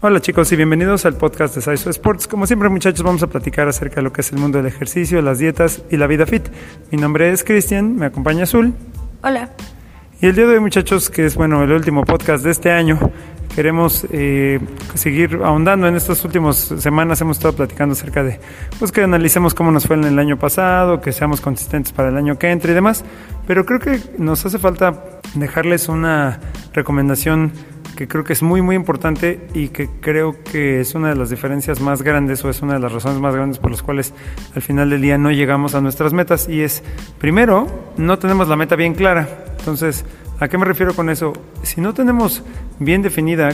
Hola chicos y bienvenidos al podcast de Saiso Sports. Como siempre muchachos vamos a platicar acerca de lo que es el mundo del ejercicio, las dietas y la vida fit. Mi nombre es Cristian, me acompaña Azul. Hola. Y el día de hoy muchachos, que es bueno el último podcast de este año, queremos eh, seguir ahondando en estas últimas semanas. Hemos estado platicando acerca de pues que analicemos cómo nos fue en el año pasado, que seamos consistentes para el año que entra y demás. Pero creo que nos hace falta dejarles una recomendación que creo que es muy muy importante y que creo que es una de las diferencias más grandes o es una de las razones más grandes por las cuales al final del día no llegamos a nuestras metas y es primero no tenemos la meta bien clara entonces a qué me refiero con eso si no tenemos bien definida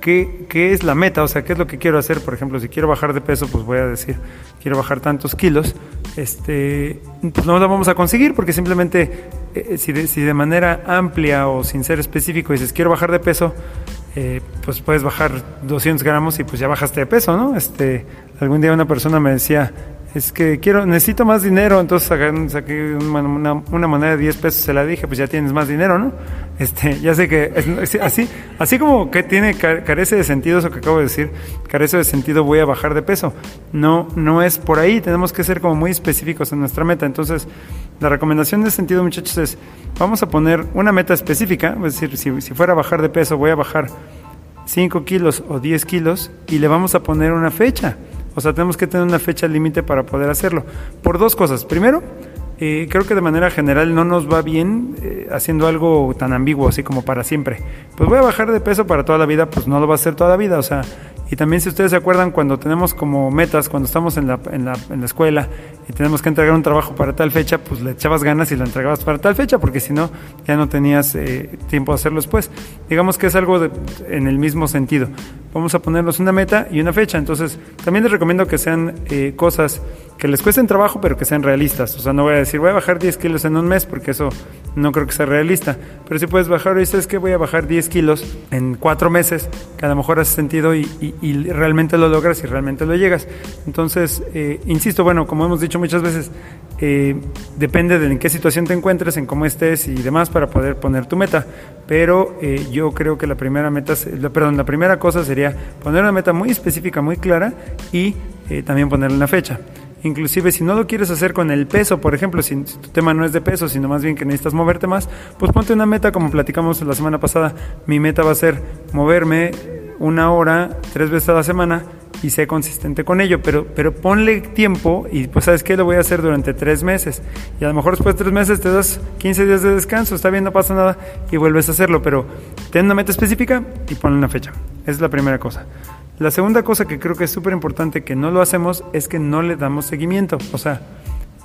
qué, qué es la meta, o sea, qué es lo que quiero hacer. Por ejemplo, si quiero bajar de peso, pues voy a decir, quiero bajar tantos kilos, este, pues no lo vamos a conseguir porque simplemente eh, si, de, si de manera amplia o sin ser específico dices, quiero bajar de peso, eh, pues puedes bajar 200 gramos y pues ya bajaste de peso, ¿no? Este, algún día una persona me decía, es que quiero, necesito más dinero, entonces saqué una, una, moneda de 10 pesos, se la dije, pues ya tienes más dinero, ¿no? Este, ya sé que así, así como que tiene, carece de sentido eso que acabo de decir, carece de sentido voy a bajar de peso. No, no es por ahí, tenemos que ser como muy específicos en nuestra meta. Entonces, la recomendación de sentido, muchachos, es, vamos a poner una meta específica, es decir, si, si fuera a bajar de peso, voy a bajar 5 kilos o 10 kilos y le vamos a poner una fecha. O sea, tenemos que tener una fecha límite para poder hacerlo. Por dos cosas. Primero, eh, creo que de manera general no nos va bien eh, haciendo algo tan ambiguo, así como para siempre. Pues voy a bajar de peso para toda la vida, pues no lo va a hacer toda la vida. O sea, y también si ustedes se acuerdan cuando tenemos como metas, cuando estamos en la, en la, en la escuela y tenemos que entregar un trabajo para tal fecha, pues le echabas ganas y lo entregabas para tal fecha, porque si no, ya no tenías eh, tiempo de hacerlo después. Digamos que es algo de, en el mismo sentido. Vamos a ponernos una meta y una fecha. Entonces, también les recomiendo que sean eh, cosas que les cuesten trabajo, pero que sean realistas. O sea, no voy a decir, voy a bajar 10 kilos en un mes, porque eso no creo que sea realista. Pero si puedes bajar, sabes que voy a bajar 10 kilos en cuatro meses, que a lo mejor hace sentido y realmente lo logras y realmente lo llegas. Entonces, eh, insisto, bueno, como hemos dicho muchas veces, eh, depende de en qué situación te encuentres, en cómo estés y demás para poder poner tu meta. Pero eh, yo creo que la primera meta, perdón, la primera cosa sería poner una meta muy específica, muy clara y eh, también ponerle una fecha. Inclusive si no lo quieres hacer con el peso, por ejemplo, si, tu tema no es de peso, sino más bien que necesitas moverte más, pues ponte una meta como platicamos la semana pasada. Mi meta va a ser moverme una hora tres veces a la semana y sé consistente con ello, pero, pero ponle tiempo y pues sabes que lo voy a hacer durante tres meses y a lo mejor después de tres meses te das 15 días de descanso, está bien, no pasa nada y vuelves a hacerlo, pero ten una meta específica y ponle una fecha. Esa es la primera cosa. La segunda cosa que creo que es súper importante que no lo hacemos es que no le damos seguimiento. O sea,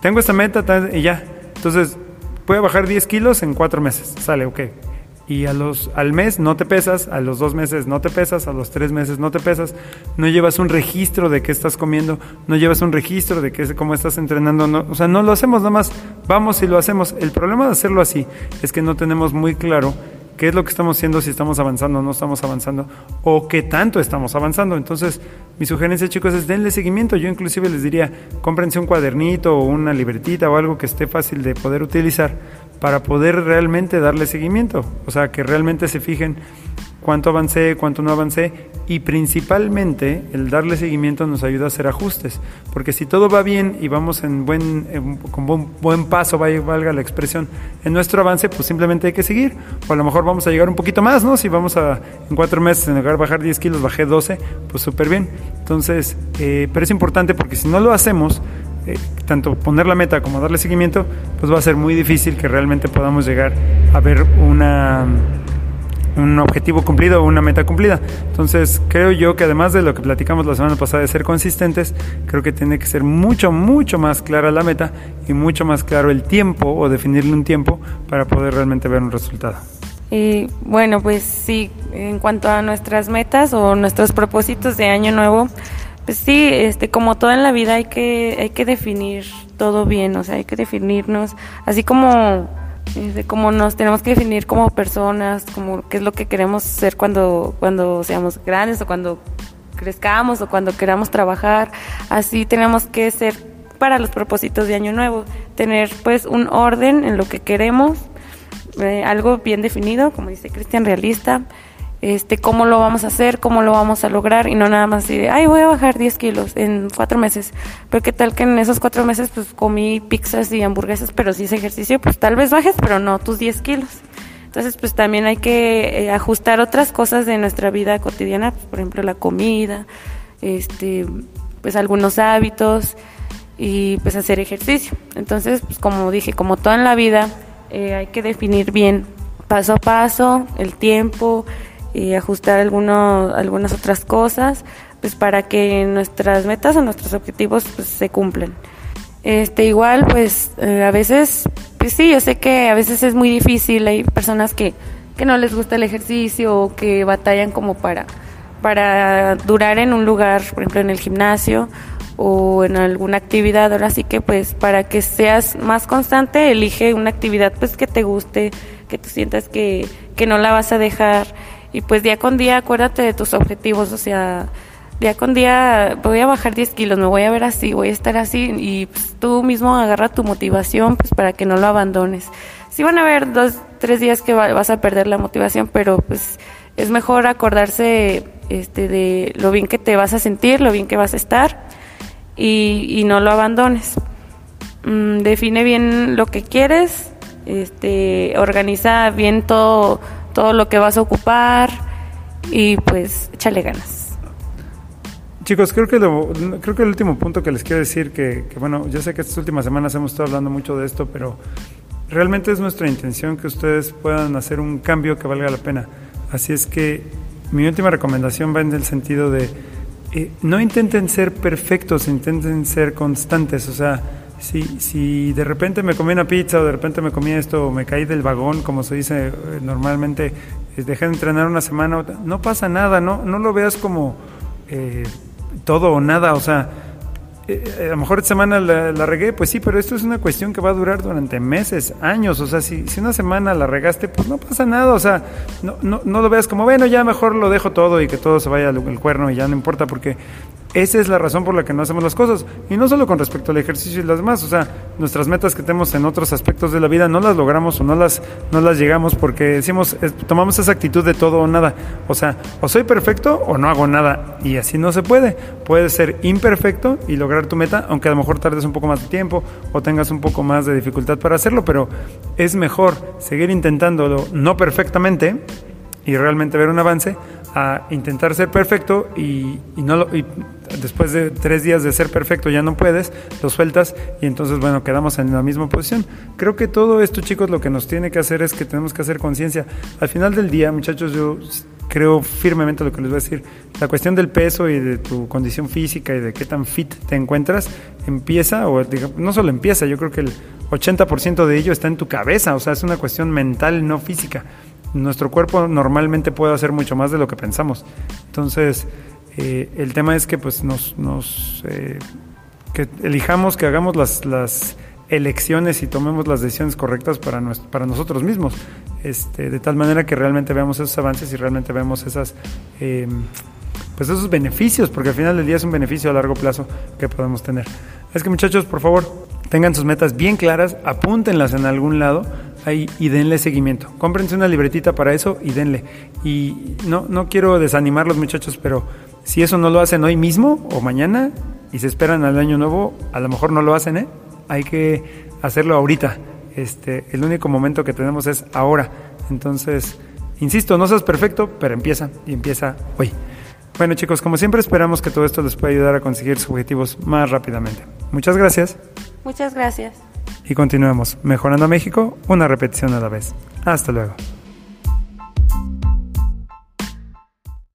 tengo esta meta y ya. Entonces, voy a bajar 10 kilos en cuatro meses. Sale, ok y a los, al mes no te pesas, a los dos meses no te pesas, a los tres meses no te pesas, no llevas un registro de qué estás comiendo, no llevas un registro de qué, cómo estás entrenando, no, o sea, no lo hacemos nada más, vamos y lo hacemos. El problema de hacerlo así es que no tenemos muy claro qué es lo que estamos haciendo, si estamos avanzando o no estamos avanzando, o qué tanto estamos avanzando. Entonces, mi sugerencia, chicos, es denle seguimiento. Yo inclusive les diría, cómprense un cuadernito o una libretita o algo que esté fácil de poder utilizar para poder realmente darle seguimiento. O sea, que realmente se fijen cuánto avancé, cuánto no avancé y principalmente el darle seguimiento nos ayuda a hacer ajustes, porque si todo va bien y vamos en buen, con buen, buen paso, valga la expresión, en nuestro avance, pues simplemente hay que seguir, o a lo mejor vamos a llegar un poquito más, ¿no? Si vamos a en cuatro meses en lugar de bajar 10 kilos, bajé 12, pues súper bien. Entonces, eh, pero es importante porque si no lo hacemos, eh, tanto poner la meta como darle seguimiento, pues va a ser muy difícil que realmente podamos llegar a ver una un objetivo cumplido o una meta cumplida. Entonces, creo yo que además de lo que platicamos la semana pasada de ser consistentes, creo que tiene que ser mucho, mucho más clara la meta y mucho más claro el tiempo o definirle un tiempo para poder realmente ver un resultado. Y bueno, pues sí, en cuanto a nuestras metas o nuestros propósitos de año nuevo, pues sí, este, como todo en la vida hay que, hay que definir todo bien, o sea, hay que definirnos, así como de cómo nos tenemos que definir como personas, como qué es lo que queremos ser cuando, cuando seamos grandes o cuando crezcamos o cuando queramos trabajar. Así tenemos que ser para los propósitos de Año Nuevo, tener pues un orden en lo que queremos, eh, algo bien definido, como dice Cristian, realista, este, cómo lo vamos a hacer, cómo lo vamos a lograr y no nada más decir, ay, voy a bajar 10 kilos en cuatro meses. Pero qué tal que en esos cuatro meses pues comí pizzas y hamburguesas, pero si ese ejercicio, pues tal vez bajes, pero no tus 10 kilos. Entonces, pues también hay que eh, ajustar otras cosas de nuestra vida cotidiana, pues, por ejemplo, la comida, este, pues algunos hábitos y pues hacer ejercicio. Entonces, pues como dije, como todo en la vida, eh, hay que definir bien paso a paso el tiempo y ajustar algunos, algunas otras cosas, pues para que nuestras metas o nuestros objetivos pues, se cumplan. Este, igual, pues eh, a veces, pues sí, yo sé que a veces es muy difícil, hay personas que, que no les gusta el ejercicio o que batallan como para, para durar en un lugar, por ejemplo en el gimnasio o en alguna actividad, ahora sí que pues para que seas más constante, elige una actividad pues que te guste, que tú sientas que, que no la vas a dejar y pues día con día acuérdate de tus objetivos, o sea, día con día voy a bajar 10 kilos, me voy a ver así, voy a estar así y pues, tú mismo agarra tu motivación pues para que no lo abandones. Sí van a haber dos, tres días que vas a perder la motivación, pero pues es mejor acordarse este, de lo bien que te vas a sentir, lo bien que vas a estar y, y no lo abandones. Mm, define bien lo que quieres, este, organiza bien todo, todo lo que vas a ocupar y pues échale ganas. Chicos, creo que, lo, creo que el último punto que les quiero decir, que, que, bueno, yo sé que estas últimas semanas hemos estado hablando mucho de esto, pero realmente es nuestra intención que ustedes puedan hacer un cambio que valga la pena. Así es que mi última recomendación va en el sentido de, eh, no intenten ser perfectos, intenten ser constantes, o sea, si, si de repente me comí una pizza o de repente me comí esto o me caí del vagón, como se dice eh, normalmente, dejé de entrenar una semana, no pasa nada, no, no lo veas como... Eh, todo o nada, o sea, eh, eh, a lo mejor esta semana la, regué, pues sí, pero esto es una cuestión que va a durar durante meses, años, o sea, si, si una semana la regaste, pues no pasa nada, o sea, no, no, no lo veas como, bueno, ya mejor lo dejo todo y que todo se vaya al cuerno y ya no importa, porque esa es la razón por la que no hacemos las cosas. Y no solo con respecto al ejercicio y las demás, o sea, nuestras metas que tenemos en otros aspectos de la vida no las logramos o no las, no las llegamos porque decimos, tomamos esa actitud de todo o nada. O sea, o soy perfecto o no hago nada. Y así no se puede. Puedes ser imperfecto y lograr tu meta, aunque a lo mejor tardes un poco más de tiempo o tengas un poco más de dificultad para hacerlo, pero es mejor seguir intentándolo no perfectamente y realmente ver un avance a intentar ser perfecto y, no lo, y después de tres días de ser perfecto ya no puedes, lo sueltas y entonces bueno, quedamos en la misma posición. Creo que todo esto chicos lo que nos tiene que hacer es que tenemos que hacer conciencia. Al final del día muchachos yo creo firmemente lo que les voy a decir, la cuestión del peso y de tu condición física y de qué tan fit te encuentras empieza, o no solo empieza, yo creo que el 80% de ello está en tu cabeza, o sea, es una cuestión mental, no física nuestro cuerpo normalmente puede hacer mucho más de lo que pensamos. Entonces, eh, el tema es que pues nos, nos eh, que elijamos, que hagamos las, las elecciones y tomemos las decisiones correctas para, para nosotros mismos, este, de tal manera que realmente veamos esos avances y realmente vemos esas, em, pues esos beneficios, porque al final del día es un beneficio a largo plazo que podemos tener. Es que muchachos, por favor, tengan sus metas bien claras, apúntenlas en algún lado ahí y denle seguimiento. Cómprense una libretita para eso y denle. Y no, no quiero desanimar los muchachos, pero si eso no lo hacen hoy mismo o mañana y se esperan al año nuevo, a lo mejor no lo hacen, ¿eh? Hay que hacerlo ahorita. Este, el único momento que tenemos es ahora. Entonces, insisto, no seas perfecto, pero empieza y empieza hoy. Bueno chicos, como siempre esperamos que todo esto les pueda ayudar a conseguir sus objetivos más rápidamente. Muchas gracias. Muchas gracias y continuemos mejorando a México una repetición a la vez. Hasta luego.